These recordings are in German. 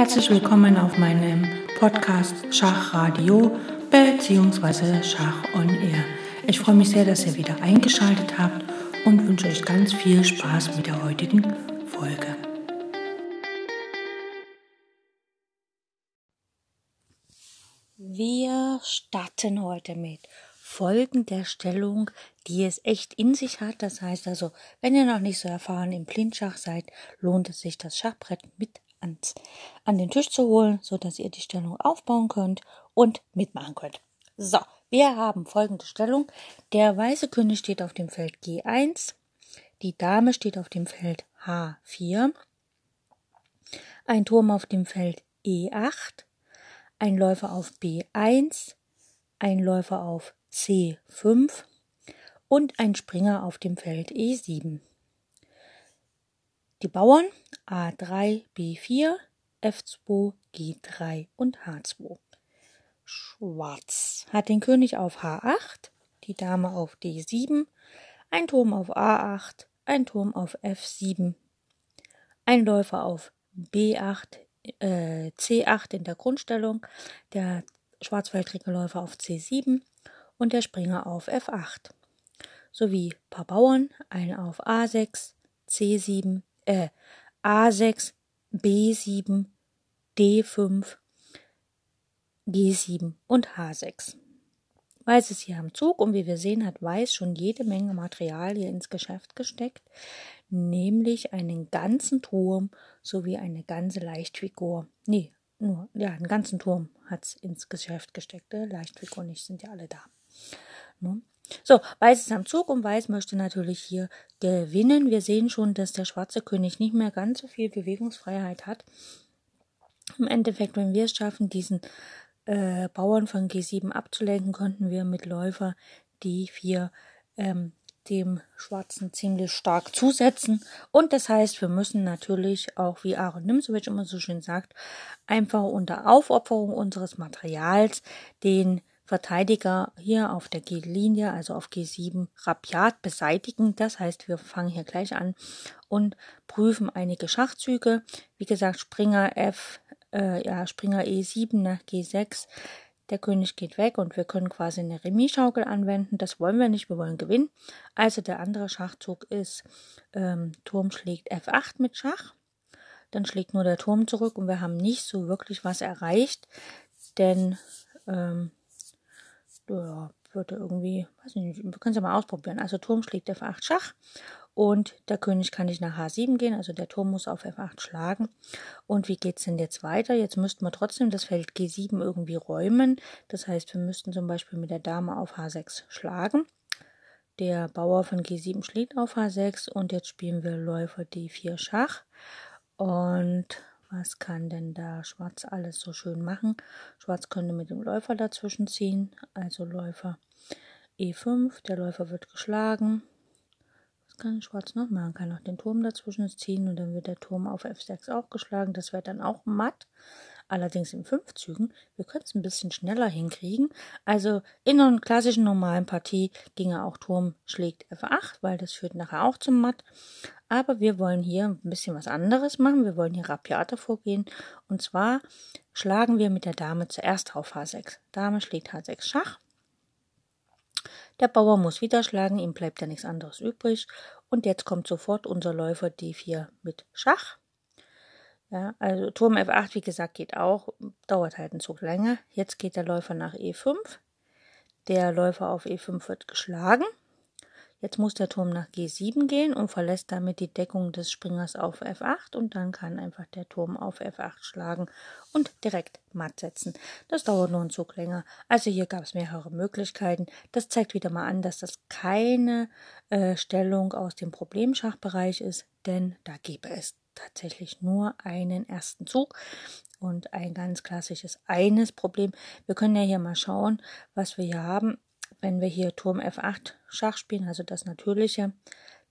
Herzlich willkommen auf meinem Podcast Schachradio bzw. Schach on Air. Ich freue mich sehr, dass ihr wieder eingeschaltet habt und wünsche euch ganz viel Spaß mit der heutigen Folge. Wir starten heute mit folgender Stellung, die es echt in sich hat. Das heißt also, wenn ihr noch nicht so erfahren im Blindschach seid, lohnt es sich, das Schachbrett mit ans, an den Tisch zu holen, so dass ihr die Stellung aufbauen könnt und mitmachen könnt. So, wir haben folgende Stellung. Der weiße König steht auf dem Feld G1, die Dame steht auf dem Feld H4, ein Turm auf dem Feld E8, ein Läufer auf B1, ein Läufer auf C5 und ein Springer auf dem Feld E7. Die Bauern A3, B4, F2, G3 und H2. Schwarz hat den König auf H8, die Dame auf D7, ein Turm auf A8, ein Turm auf F7, ein Läufer auf B8, äh, C8 in der Grundstellung, der schwarzfeldrige Läufer auf C7 und der Springer auf F8, sowie paar Bauern, ein auf A6, C7, äh, A6, B7, D5, G7 und H6. Weiß ist hier am Zug und wie wir sehen, hat Weiß schon jede Menge Material hier ins Geschäft gesteckt, nämlich einen ganzen Turm sowie eine ganze Leichtfigur. Nee, nur, ja, einen ganzen Turm hat es ins Geschäft gesteckt. Leichtfigur nicht, sind ja alle da. Ne? So, Weiß ist am Zug und Weiß möchte natürlich hier gewinnen. Wir sehen schon, dass der schwarze König nicht mehr ganz so viel Bewegungsfreiheit hat. Im Endeffekt, wenn wir es schaffen, diesen äh, Bauern von G7 abzulenken, konnten wir mit Läufer D4 ähm, dem Schwarzen ziemlich stark zusetzen. Und das heißt, wir müssen natürlich auch, wie Aaron Nimzowitsch immer so schön sagt, einfach unter Aufopferung unseres Materials den Verteidiger hier auf der G-Linie, also auf G7, rabiat beseitigen. Das heißt, wir fangen hier gleich an und prüfen einige Schachzüge. Wie gesagt, Springer F, äh, ja, Springer E7 nach G6. Der König geht weg und wir können quasi eine Remis-Schaukel anwenden. Das wollen wir nicht, wir wollen gewinnen. Also der andere Schachzug ist, ähm, Turm schlägt F8 mit Schach. Dann schlägt nur der Turm zurück und wir haben nicht so wirklich was erreicht, denn ähm, ja, würde irgendwie, weiß ich nicht, wir können es ja mal ausprobieren. Also Turm schlägt F8 Schach und der König kann nicht nach H7 gehen, also der Turm muss auf F8 schlagen. Und wie geht es denn jetzt weiter? Jetzt müssten wir trotzdem das Feld G7 irgendwie räumen. Das heißt, wir müssten zum Beispiel mit der Dame auf H6 schlagen. Der Bauer von G7 schlägt auf H6 und jetzt spielen wir Läufer D4 Schach. Und was kann denn da Schwarz alles so schön machen? Schwarz könnte mit dem Läufer dazwischen ziehen, also Läufer E5, der Läufer wird geschlagen. Was kann Schwarz noch machen? Kann auch den Turm dazwischen ziehen und dann wird der Turm auf F6 auch geschlagen. Das wäre dann auch matt allerdings in fünf Zügen. Wir können es ein bisschen schneller hinkriegen. Also in einer klassischen normalen Partie ginge auch Turm schlägt F8, weil das führt nachher auch zum Matt. Aber wir wollen hier ein bisschen was anderes machen. Wir wollen hier rapiater vorgehen. Und zwar schlagen wir mit der Dame zuerst auf H6. Dame schlägt H6 Schach. Der Bauer muss wieder schlagen, ihm bleibt ja nichts anderes übrig. Und jetzt kommt sofort unser Läufer D4 mit Schach. Ja, also Turm F8, wie gesagt, geht auch, dauert halt einen Zug länger. Jetzt geht der Läufer nach E5. Der Läufer auf E5 wird geschlagen. Jetzt muss der Turm nach G7 gehen und verlässt damit die Deckung des Springers auf F8 und dann kann einfach der Turm auf F8 schlagen und direkt matt setzen. Das dauert nur einen Zug länger. Also hier gab es mehrere Möglichkeiten. Das zeigt wieder mal an, dass das keine äh, Stellung aus dem Problemschachbereich ist, denn da gäbe es tatsächlich nur einen ersten Zug und ein ganz klassisches eines Problem. Wir können ja hier mal schauen, was wir hier haben. Wenn wir hier Turm F8 Schach spielen, also das natürliche,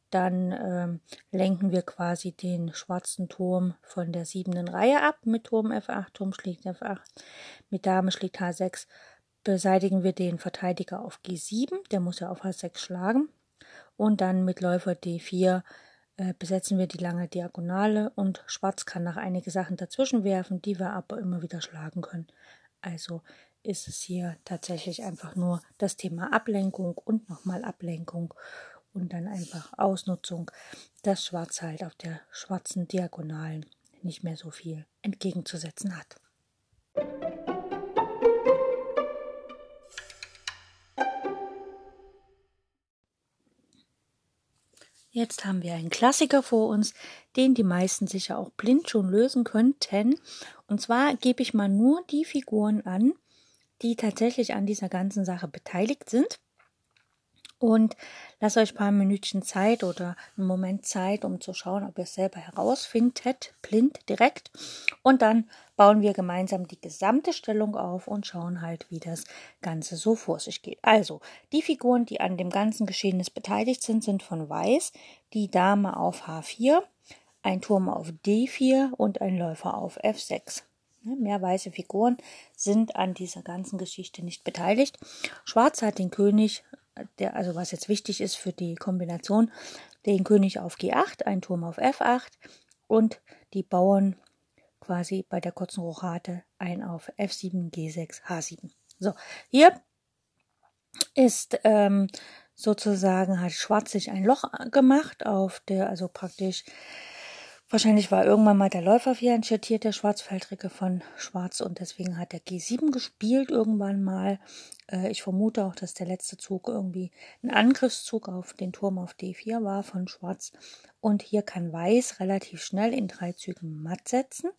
dann ähm, lenken wir quasi den schwarzen Turm von der siebenden Reihe ab mit Turm F8, Turm schlägt F8, mit Dame schlägt H6, beseitigen wir den Verteidiger auf G7, der muss ja auf H6 schlagen und dann mit Läufer D4 äh, besetzen wir die lange Diagonale und Schwarz kann noch einige Sachen dazwischen werfen, die wir aber immer wieder schlagen können. Also ist es hier tatsächlich einfach nur das Thema Ablenkung und nochmal Ablenkung und dann einfach Ausnutzung, dass Schwarz halt auf der schwarzen Diagonalen nicht mehr so viel entgegenzusetzen hat. Jetzt haben wir einen Klassiker vor uns, den die meisten sicher auch blind schon lösen könnten. Und zwar gebe ich mal nur die Figuren an, die tatsächlich an dieser ganzen Sache beteiligt sind und lasst euch ein paar Minütchen Zeit oder einen Moment Zeit, um zu schauen, ob ihr es selber herausfindet, blind direkt. Und dann bauen wir gemeinsam die gesamte Stellung auf und schauen halt, wie das Ganze so vor sich geht. Also, die Figuren, die an dem ganzen Geschehnis beteiligt sind, sind von Weiß die Dame auf H4, ein Turm auf D4 und ein Läufer auf F6. Ne, mehr weiße Figuren sind an dieser ganzen Geschichte nicht beteiligt. Schwarz hat den König der, also was jetzt wichtig ist für die Kombination, den König auf G8, ein Turm auf F8 und die Bauern quasi bei der kurzen Rochade ein auf F7, G6, H7. So, hier ist ähm, sozusagen, hat Schwarz sich ein Loch gemacht auf der, also praktisch Wahrscheinlich war irgendwann mal der Läufer hier schattierter Schwarzfeldricke von Schwarz und deswegen hat der G7 gespielt irgendwann mal. Äh, ich vermute auch, dass der letzte Zug irgendwie ein Angriffszug auf den Turm auf D4 war von Schwarz. Und hier kann Weiß relativ schnell in drei Zügen matt setzen.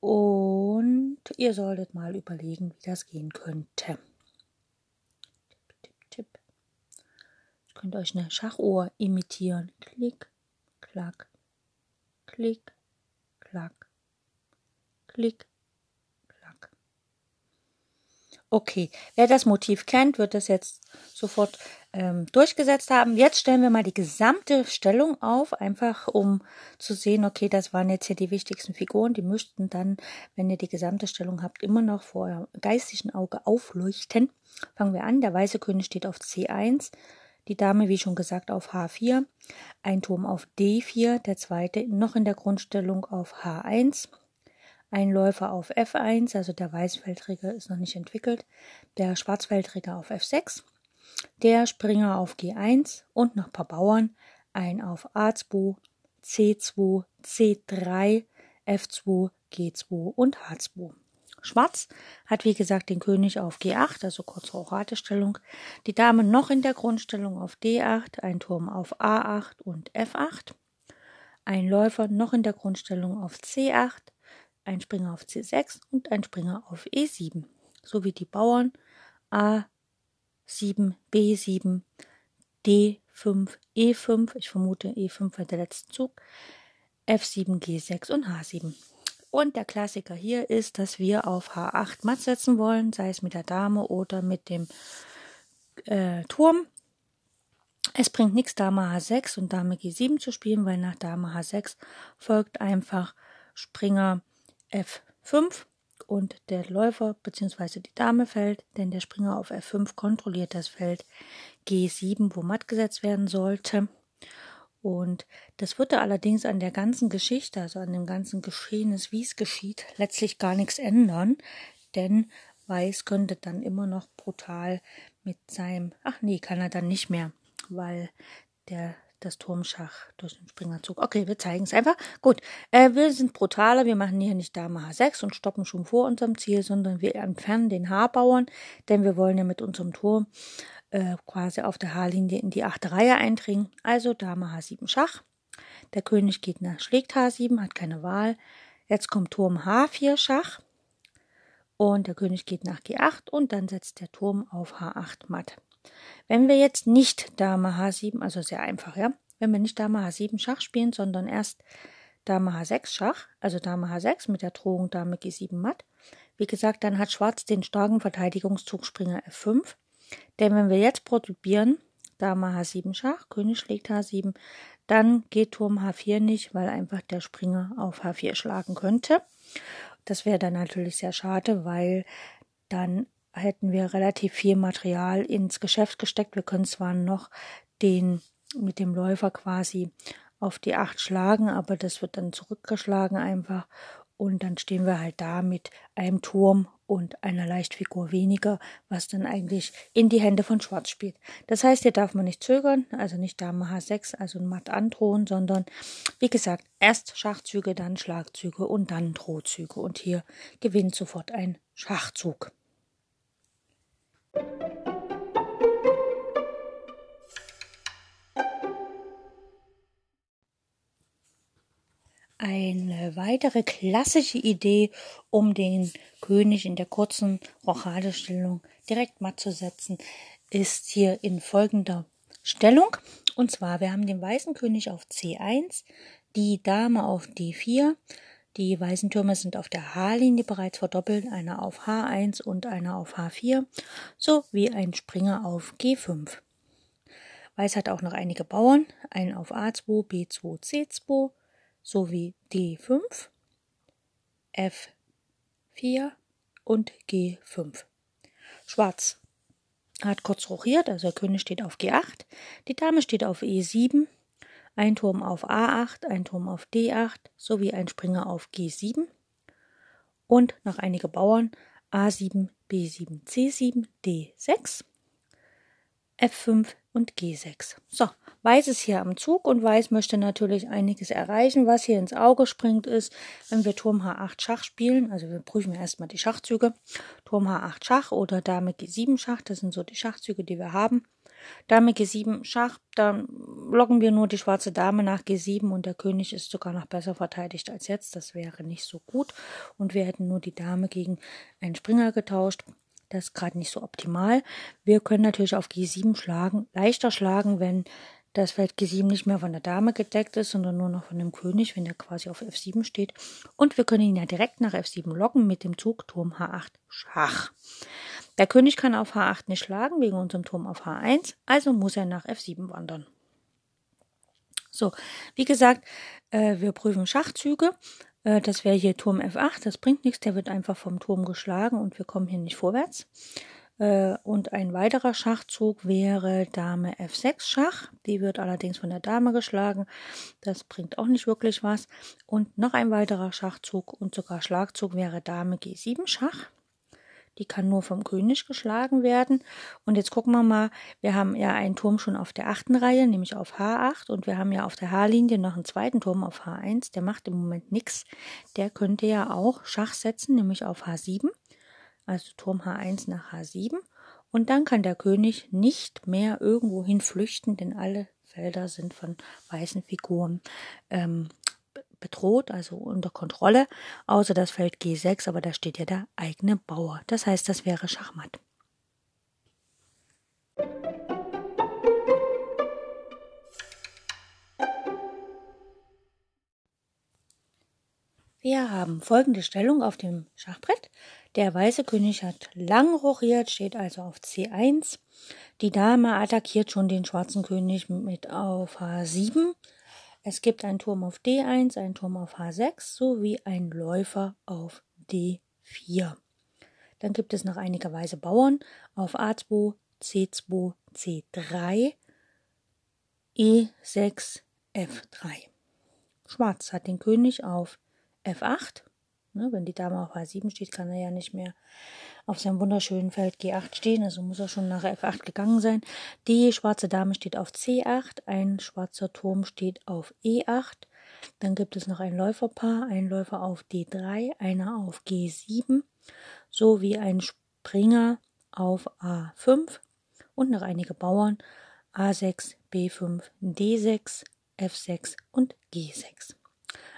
Und ihr solltet mal überlegen, wie das gehen könnte. Tipp, tipp, tipp. Ihr könnt euch eine Schachuhr imitieren. Klick, klack, Klick, klack, klick, klack. Okay, wer das Motiv kennt, wird das jetzt sofort ähm, durchgesetzt haben. Jetzt stellen wir mal die gesamte Stellung auf, einfach um zu sehen, okay, das waren jetzt hier die wichtigsten Figuren. Die müssten dann, wenn ihr die gesamte Stellung habt, immer noch vor eurem geistigen Auge aufleuchten. Fangen wir an. Der weiße König steht auf C1 die Dame, wie schon gesagt, auf H4, ein Turm auf D4, der zweite noch in der Grundstellung auf H1, ein Läufer auf F1, also der Weißfeldträger ist noch nicht entwickelt, der Schwarzfeldträger auf F6, der Springer auf G1 und noch ein paar Bauern, ein auf A2, C2, C3, F2, G2 und H2. Schwarz hat wie gesagt den König auf G8, also kurze Oratestellung, die Dame noch in der Grundstellung auf D8, ein Turm auf A8 und F8, ein Läufer noch in der Grundstellung auf C8, ein Springer auf C6 und ein Springer auf E7, sowie die Bauern A7, B7, D5, E5, ich vermute E5 war der letzte Zug, F7, G6 und H7. Und der Klassiker hier ist, dass wir auf H8 matt setzen wollen, sei es mit der Dame oder mit dem äh, Turm. Es bringt nichts, Dame H6 und Dame G7 zu spielen, weil nach Dame H6 folgt einfach Springer F5 und der Läufer bzw. die Dame fällt, denn der Springer auf F5 kontrolliert das Feld G7, wo matt gesetzt werden sollte. Und das würde allerdings an der ganzen Geschichte, also an dem ganzen Geschehnis, wie es geschieht, letztlich gar nichts ändern, denn Weiß könnte dann immer noch brutal mit seinem, ach nee, kann er dann nicht mehr, weil der das Turmschach durch den Springerzug. Okay, wir zeigen es einfach. Gut, äh, wir sind brutaler, wir machen hier nicht Dame H6 und stoppen schon vor unserem Ziel, sondern wir entfernen den H-Bauern, denn wir wollen ja mit unserem Turm äh, quasi auf der H-Linie in die achte Reihe eindringen. Also Dame H7 Schach. Der König geht nach, schlägt H7, hat keine Wahl. Jetzt kommt Turm H4 Schach. Und der König geht nach G8 und dann setzt der Turm auf H8 matt. Wenn wir jetzt nicht Dame H7, also sehr einfach, ja, wenn wir nicht Dame H7 Schach spielen, sondern erst Dame H6 Schach, also Dame H6 mit der Drohung Dame G7 matt, wie gesagt, dann hat Schwarz den starken Verteidigungszug Springer F5 denn wenn wir jetzt probieren, Dame H7 Schach, König schlägt H7, dann geht Turm H4 nicht, weil einfach der Springer auf H4 schlagen könnte. Das wäre dann natürlich sehr schade, weil dann hätten wir relativ viel Material ins Geschäft gesteckt. Wir können zwar noch den mit dem Läufer quasi auf die 8 schlagen, aber das wird dann zurückgeschlagen einfach. Und dann stehen wir halt da mit einem Turm und einer Leichtfigur weniger, was dann eigentlich in die Hände von Schwarz spielt. Das heißt, hier darf man nicht zögern, also nicht Dame H6, also Matt androhen, sondern wie gesagt, erst Schachzüge, dann Schlagzüge und dann Drohzüge. Und hier gewinnt sofort ein Schachzug. Eine weitere klassische Idee, um den König in der kurzen Rochadestellung direkt matt zu setzen, ist hier in folgender Stellung. Und zwar, wir haben den weißen König auf C1, die Dame auf D4, die weißen Türme sind auf der H-Linie bereits verdoppelt, einer auf H1 und einer auf H4, sowie ein Springer auf G5. Weiß hat auch noch einige Bauern, einen auf A2, B2, C2, sowie D5, F4 und G5. Schwarz hat kurz rochiert, also der König steht auf G8, die Dame steht auf E7, ein Turm auf A8, ein Turm auf D8 sowie ein Springer auf G7 und noch einige Bauern A7, B7, C7, D6, F5 und G6. So, Weiß ist hier am Zug und Weiß möchte natürlich einiges erreichen. Was hier ins Auge springt, ist, wenn wir Turm H8 Schach spielen, also wir prüfen erstmal die Schachzüge, Turm H8 Schach oder Dame G7 Schach, das sind so die Schachzüge, die wir haben. Dame G7 Schach, dann locken wir nur die schwarze Dame nach G7 und der König ist sogar noch besser verteidigt als jetzt. Das wäre nicht so gut. Und wir hätten nur die Dame gegen einen Springer getauscht. Das ist gerade nicht so optimal. Wir können natürlich auf G7 schlagen, leichter schlagen, wenn das Feld G7 nicht mehr von der Dame gedeckt ist, sondern nur noch von dem König, wenn er quasi auf F7 steht. Und wir können ihn ja direkt nach F7 locken mit dem Zug Turm H8 Schach. Der König kann auf H8 nicht schlagen, wegen unserem Turm auf H1, also muss er nach F7 wandern. So, wie gesagt, äh, wir prüfen Schachzüge. Äh, das wäre hier Turm F8, das bringt nichts, der wird einfach vom Turm geschlagen und wir kommen hier nicht vorwärts. Äh, und ein weiterer Schachzug wäre Dame F6 Schach. Die wird allerdings von der Dame geschlagen. Das bringt auch nicht wirklich was. Und noch ein weiterer Schachzug und sogar Schlagzug wäre Dame G7 Schach. Die kann nur vom König geschlagen werden. Und jetzt gucken wir mal, wir haben ja einen Turm schon auf der achten Reihe, nämlich auf H8. Und wir haben ja auf der H-Linie noch einen zweiten Turm auf H1. Der macht im Moment nichts. Der könnte ja auch Schach setzen, nämlich auf H7 also Turm H1 nach H7. Und dann kann der König nicht mehr irgendwohin flüchten, denn alle Felder sind von weißen Figuren ähm, bedroht, also unter Kontrolle, außer das Feld G6, aber da steht ja der eigene Bauer. Das heißt, das wäre Schachmatt. Wir haben folgende Stellung auf dem Schachbrett. Der weiße König hat lang rochiert, steht also auf C1. Die Dame attackiert schon den schwarzen König mit auf H7. Es gibt einen Turm auf D1, einen Turm auf H6 sowie einen Läufer auf D4. Dann gibt es noch einige weiße Bauern auf A2, C2, C3, E6, F3. Schwarz hat den König auf F8. Ne, wenn die Dame auf H7 steht, kann er ja nicht mehr auf seinem wunderschönen Feld G8 stehen, also muss er schon nach F8 gegangen sein. Die schwarze Dame steht auf C8, ein schwarzer Turm steht auf E8. Dann gibt es noch ein Läuferpaar, ein Läufer auf D3, einer auf G7, sowie ein Springer auf A5 und noch einige Bauern A6, B5, D6, F6 und G6.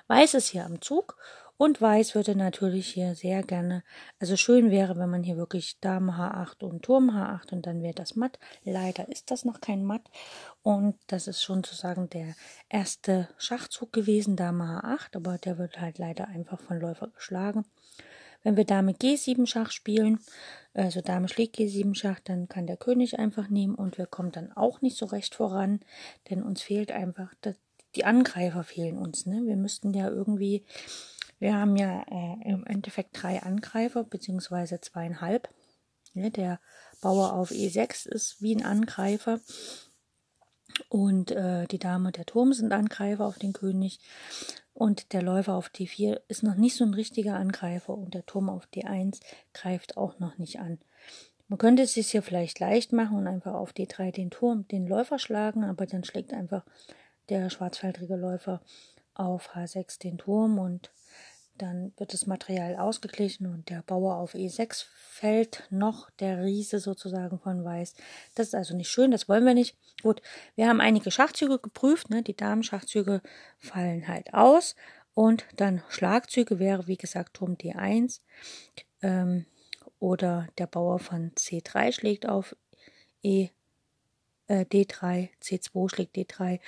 Weiß ist hier am Zug und Weiß würde natürlich hier sehr gerne, also schön wäre, wenn man hier wirklich Dame H8 und Turm H8 und dann wäre das matt. Leider ist das noch kein matt und das ist schon sozusagen der erste Schachzug gewesen, Dame H8, aber der wird halt leider einfach von Läufer geschlagen. Wenn wir Dame G7 Schach spielen, also Dame schlägt G7 Schach, dann kann der König einfach nehmen und wir kommen dann auch nicht so recht voran, denn uns fehlt einfach die Angreifer fehlen uns. Ne? Wir müssten ja irgendwie, wir haben ja äh, im Endeffekt drei Angreifer, beziehungsweise zweieinhalb. Ne? Der Bauer auf E6 ist wie ein Angreifer. Und äh, die Dame und der Turm sind Angreifer auf den König. Und der Läufer auf D4 ist noch nicht so ein richtiger Angreifer und der Turm auf D1 greift auch noch nicht an. Man könnte es sich hier vielleicht leicht machen und einfach auf D3 den Turm, den Läufer schlagen, aber dann schlägt einfach der schwarzfeldrige Läufer auf H6 den Turm und dann wird das Material ausgeglichen und der Bauer auf E6 fällt noch der Riese sozusagen von Weiß. Das ist also nicht schön, das wollen wir nicht. Gut, wir haben einige Schachzüge geprüft, ne? die Damen-Schachzüge fallen halt aus und dann Schlagzüge wäre wie gesagt Turm D1 ähm, oder der Bauer von C3 schlägt auf E äh, D3, C2 schlägt D3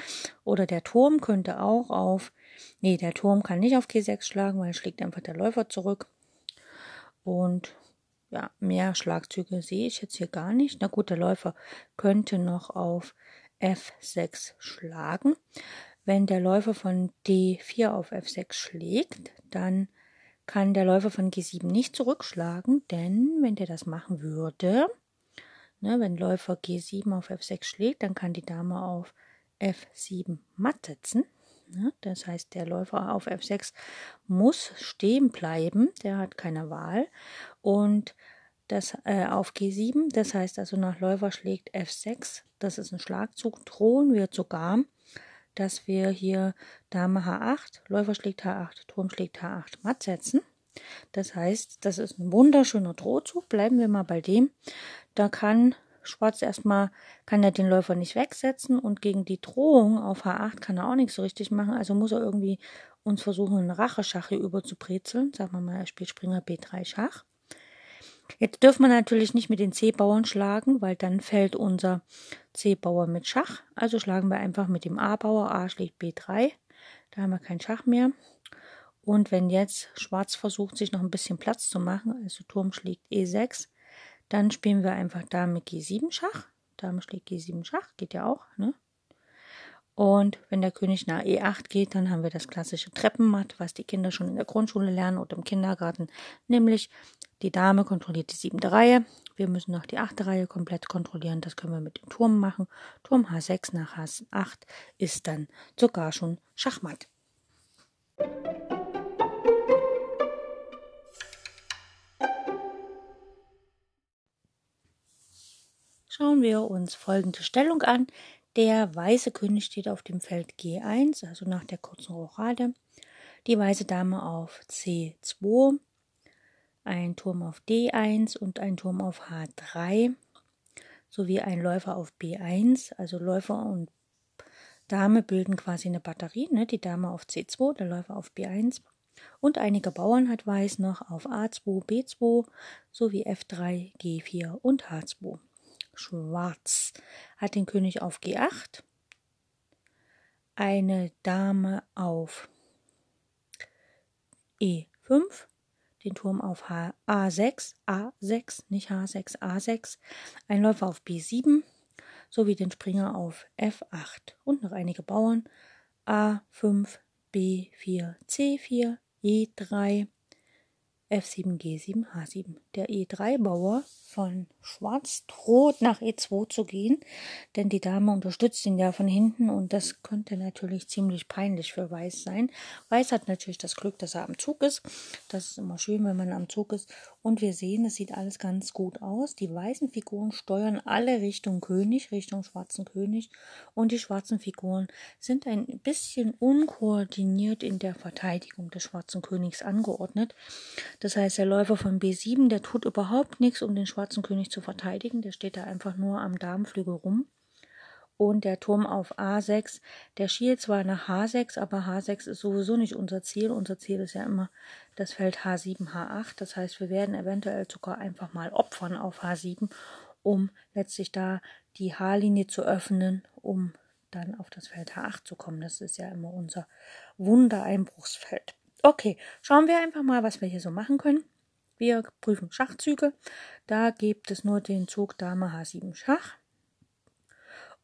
oder der Turm könnte auch auf Nee, der Turm kann nicht auf G6 schlagen, weil schlägt einfach der Läufer zurück. Und ja, mehr Schlagzüge sehe ich jetzt hier gar nicht. Na gut, der Läufer könnte noch auf F6 schlagen. Wenn der Läufer von D4 auf F6 schlägt, dann kann der Läufer von G7 nicht zurückschlagen, denn wenn der das machen würde, ne, wenn Läufer G7 auf F6 schlägt, dann kann die Dame auf F7 matt setzen. Ne? Das heißt, der Läufer auf F6 muss stehen bleiben, der hat keine Wahl. Und das äh, auf G7, das heißt also nach Läufer schlägt F6, das ist ein Schlagzug, drohen wir sogar, dass wir hier Dame H8, Läufer schlägt H8, Turm schlägt H8 matt setzen. Das heißt, das ist ein wunderschöner Drohzug, bleiben wir mal bei dem. Da kann Schwarz erstmal kann er den Läufer nicht wegsetzen und gegen die Drohung auf H8 kann er auch nichts so richtig machen. Also muss er irgendwie uns versuchen, einen Racheschach hier über zu brezeln. Sagen wir mal, er spielt Springer B3 Schach. Jetzt dürfen wir natürlich nicht mit den C-Bauern schlagen, weil dann fällt unser C-Bauer mit Schach. Also schlagen wir einfach mit dem A-Bauer. A schlägt B3. Da haben wir kein Schach mehr. Und wenn jetzt Schwarz versucht, sich noch ein bisschen Platz zu machen, also Turm schlägt E6, dann spielen wir einfach Dame G7 Schach. Dame schlägt G7 Schach, geht ja auch, ne? Und wenn der König nach E8 geht, dann haben wir das klassische Treppenmatt, was die Kinder schon in der Grundschule lernen oder im Kindergarten. Nämlich die Dame kontrolliert die siebte Reihe. Wir müssen noch die achte Reihe komplett kontrollieren. Das können wir mit dem Turm machen. Turm H6 nach H8 ist dann sogar schon Schachmatt. Schauen wir uns folgende Stellung an. Der weiße König steht auf dem Feld G1, also nach der kurzen Rochade. Die weiße Dame auf C2, ein Turm auf D1 und ein Turm auf H3 sowie ein Läufer auf B1. Also Läufer und Dame bilden quasi eine Batterie. Ne? Die Dame auf C2, der Läufer auf B1. Und einige Bauern hat Weiß noch auf A2, B2 sowie F3, G4 und H2. Schwarz. Hat den König auf G8, eine Dame auf E5, den Turm auf H A6, A6, nicht H6, A6, ein Läufer auf B7 sowie den Springer auf F8 und noch einige Bauern. A5, B4, C4, E3, F7, G7, H7. Der E3-Bauer von Schwarz droht nach E2 zu gehen, denn die Dame unterstützt ihn ja von hinten und das könnte natürlich ziemlich peinlich für Weiß sein. Weiß hat natürlich das Glück, dass er am Zug ist. Das ist immer schön, wenn man am Zug ist. Und wir sehen, es sieht alles ganz gut aus. Die weißen Figuren steuern alle Richtung König, Richtung schwarzen König. Und die schwarzen Figuren sind ein bisschen unkoordiniert in der Verteidigung des schwarzen Königs angeordnet. Das heißt, der Läufer von B7, der tut überhaupt nichts, um den schwarzen König zu verteidigen. Der steht da einfach nur am Darmflügel rum. Und der Turm auf A6, der schielt zwar nach H6, aber H6 ist sowieso nicht unser Ziel. Unser Ziel ist ja immer das Feld H7, H8. Das heißt, wir werden eventuell sogar einfach mal opfern auf H7, um letztlich da die H-Linie zu öffnen, um dann auf das Feld H8 zu kommen. Das ist ja immer unser Wundereinbruchsfeld. Okay, schauen wir einfach mal, was wir hier so machen können. Wir prüfen Schachzüge. Da gibt es nur den Zug Dame H7 Schach.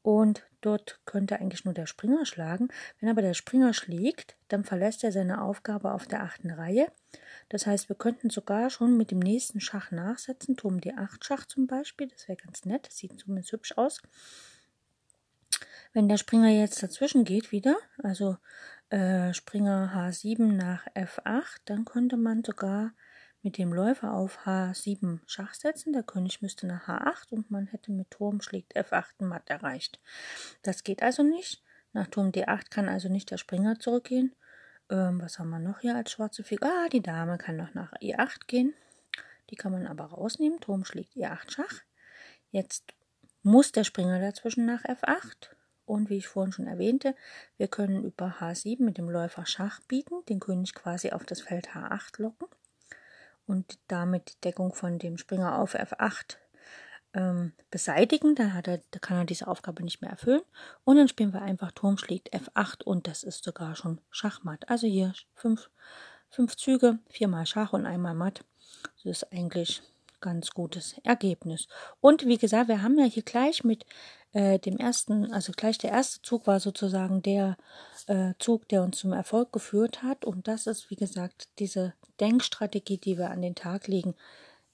Und dort könnte eigentlich nur der Springer schlagen. Wenn aber der Springer schlägt, dann verlässt er seine Aufgabe auf der achten Reihe. Das heißt, wir könnten sogar schon mit dem nächsten Schach nachsetzen. Turm D8 Schach zum Beispiel. Das wäre ganz nett. Das sieht zumindest hübsch aus. Wenn der Springer jetzt dazwischen geht wieder, also äh, Springer H7 nach F8, dann könnte man sogar mit dem Läufer auf H7 Schach setzen. Der König müsste nach H8 und man hätte mit Turm schlägt F8 matt erreicht. Das geht also nicht. Nach Turm D8 kann also nicht der Springer zurückgehen. Ähm, was haben wir noch hier als schwarze Figur? Ah, die Dame kann noch nach E8 gehen. Die kann man aber rausnehmen. Turm schlägt E8 Schach. Jetzt muss der Springer dazwischen nach F8. Und wie ich vorhin schon erwähnte, wir können über H7 mit dem Läufer Schach bieten, den König quasi auf das Feld H8 locken und damit die Deckung von dem Springer auf F8 ähm, beseitigen. Dann, er, kann er diese Aufgabe nicht mehr erfüllen. Und dann spielen wir einfach Turm schlägt F8 und das ist sogar schon Schachmatt. Also hier fünf, fünf Züge, viermal Schach und einmal Matt. Das ist eigentlich ganz gutes Ergebnis. Und wie gesagt, wir haben ja hier gleich mit äh, dem ersten, also gleich der erste Zug war sozusagen der äh, Zug, der uns zum Erfolg geführt hat. Und das ist, wie gesagt, diese Denkstrategie, die wir an den Tag legen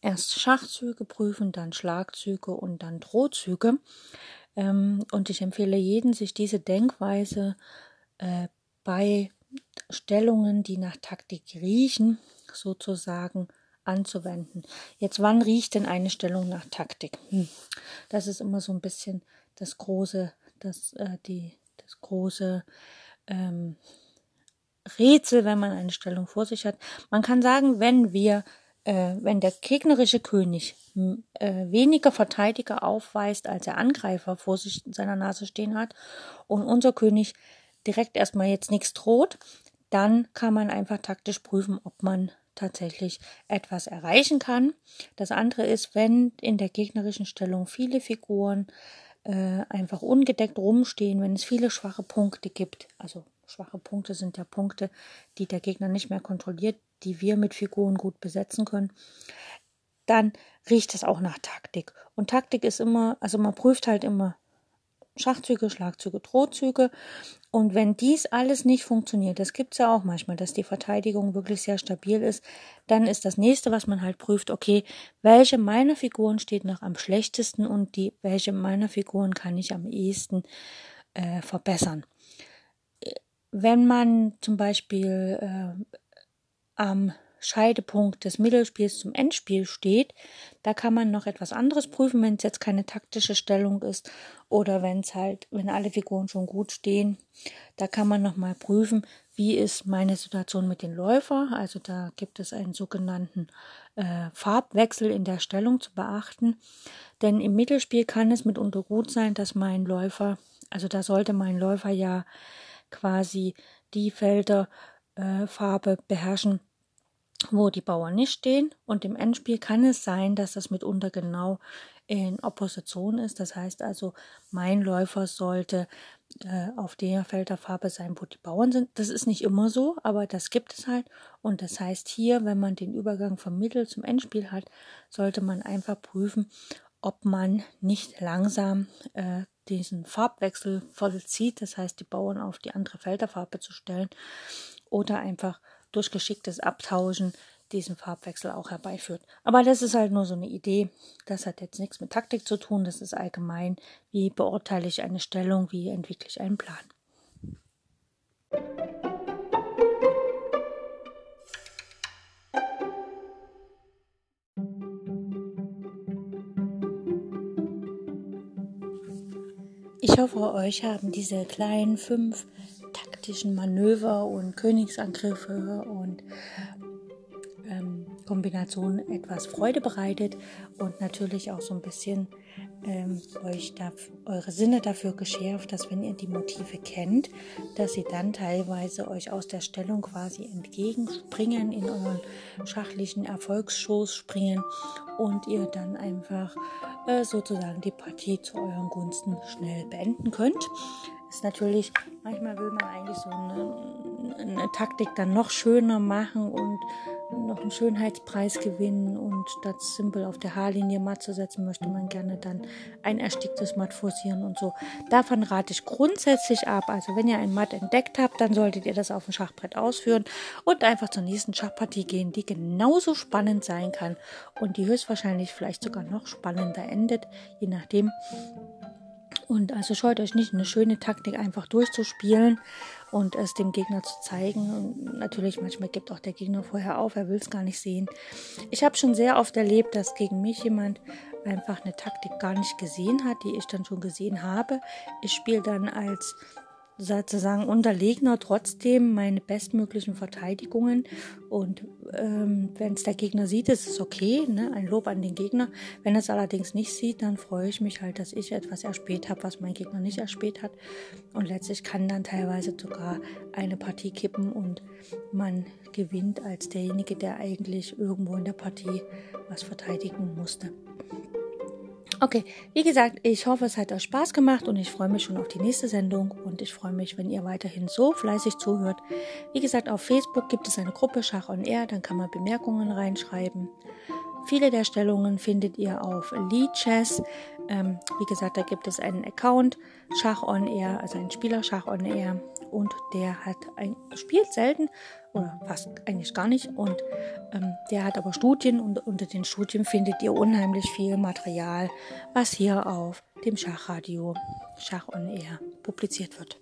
erst Schachzüge prüfen, dann Schlagzüge und dann Drohzüge. Ähm, und ich empfehle jeden, sich diese Denkweise äh, bei Stellungen, die nach Taktik riechen, sozusagen anzuwenden. Jetzt, wann riecht denn eine Stellung nach Taktik? Hm. Das ist immer so ein bisschen das große, das, äh, die, das große ähm, Rätsel, wenn man eine Stellung vor sich hat. Man kann sagen, wenn wir äh, wenn der gegnerische König äh, weniger Verteidiger aufweist, als der Angreifer vor sich in seiner Nase stehen hat und unser König direkt erstmal jetzt nichts droht, dann kann man einfach taktisch prüfen, ob man tatsächlich etwas erreichen kann. Das andere ist, wenn in der gegnerischen Stellung viele Figuren äh, einfach ungedeckt rumstehen, wenn es viele schwache Punkte gibt, also schwache Punkte sind ja Punkte, die der Gegner nicht mehr kontrolliert, die wir mit Figuren gut besetzen können, dann riecht es auch nach Taktik. Und Taktik ist immer, also man prüft halt immer Schachzüge, Schlagzüge, Drohzüge. Und wenn dies alles nicht funktioniert, das gibt es ja auch manchmal, dass die Verteidigung wirklich sehr stabil ist, dann ist das nächste, was man halt prüft, okay, welche meiner Figuren steht noch am schlechtesten und die, welche meiner Figuren kann ich am ehesten äh, verbessern. Wenn man zum Beispiel äh, am Scheidepunkt des Mittelspiels zum Endspiel steht. Da kann man noch etwas anderes prüfen, wenn es jetzt keine taktische Stellung ist oder wenn es halt, wenn alle Figuren schon gut stehen. Da kann man noch mal prüfen, wie ist meine Situation mit den Läufer. Also da gibt es einen sogenannten äh, Farbwechsel in der Stellung zu beachten. Denn im Mittelspiel kann es mitunter gut sein, dass mein Läufer, also da sollte mein Läufer ja quasi die Felder äh, Farbe beherrschen, wo die Bauern nicht stehen. Und im Endspiel kann es sein, dass das mitunter genau in Opposition ist. Das heißt also, mein Läufer sollte äh, auf der Felderfarbe sein, wo die Bauern sind. Das ist nicht immer so, aber das gibt es halt. Und das heißt hier, wenn man den Übergang vom Mittel zum Endspiel hat, sollte man einfach prüfen, ob man nicht langsam äh, diesen Farbwechsel vollzieht, das heißt die Bauern auf die andere Felderfarbe zu stellen oder einfach durch geschicktes Abtauschen diesen Farbwechsel auch herbeiführt. Aber das ist halt nur so eine Idee. Das hat jetzt nichts mit Taktik zu tun. Das ist allgemein, wie beurteile ich eine Stellung, wie entwickle ich einen Plan. Ich hoffe, euch haben diese kleinen fünf taktischen Manöver und Königsangriffe und ähm, Kombinationen etwas Freude bereitet und natürlich auch so ein bisschen ähm, euch da, eure Sinne dafür geschärft, dass wenn ihr die Motive kennt, dass sie dann teilweise euch aus der Stellung quasi entgegenspringen, in euren schachlichen Erfolgsschoß springen und ihr dann einfach äh, sozusagen die Partie zu euren Gunsten schnell beenden könnt ist natürlich, manchmal will man eigentlich so eine, eine Taktik dann noch schöner machen und noch einen Schönheitspreis gewinnen und statt simpel auf der Haarlinie matt zu setzen, möchte man gerne dann ein ersticktes Matt forcieren und so. Davon rate ich grundsätzlich ab. Also wenn ihr ein Matt entdeckt habt, dann solltet ihr das auf dem Schachbrett ausführen und einfach zur nächsten Schachpartie gehen, die genauso spannend sein kann und die höchstwahrscheinlich vielleicht sogar noch spannender endet, je nachdem, Und also scheut euch nicht, eine schöne Taktik einfach durchzuspielen und es dem Gegner zu zeigen. Und natürlich, manchmal gibt auch der Gegner vorher auf, er will es gar nicht sehen. Ich habe schon sehr oft erlebt, dass gegen mich jemand einfach eine Taktik gar nicht gesehen hat, die ich dann schon gesehen habe. Ich spiele dann als sozusagen Unterlegner trotzdem meine bestmöglichen Verteidigungen. Und ähm, wenn es der Gegner sieht, ist es okay, ne? ein Lob an den Gegner. Wenn es allerdings nicht sieht, dann freue ich mich halt, dass ich etwas erspäht habe, was mein Gegner nicht erspäht hat. Und letztlich kann dann teilweise sogar eine Partie kippen und man gewinnt als derjenige, der eigentlich irgendwo in der Partie was verteidigen musste. Okay, wie gesagt, ich hoffe, es hat euch Spaß gemacht und ich freue mich schon auf die nächste Sendung und ich freue mich, wenn ihr weiterhin so fleißig zuhört. Wie gesagt, auf Facebook gibt es eine Gruppe Schach on Air, dann kann man Bemerkungen reinschreiben. Viele der Stellungen findet ihr auf Lead Chess. Ähm, wie gesagt, da gibt es einen Account Schach on Air, also ein Spieler Schach on Air und der hat ein, spielt selten oder fast eigentlich gar nicht und ähm, der hat aber Studien und unter den Studien findet ihr unheimlich viel Material, was hier auf dem Schachradio Schach on Air publiziert wird.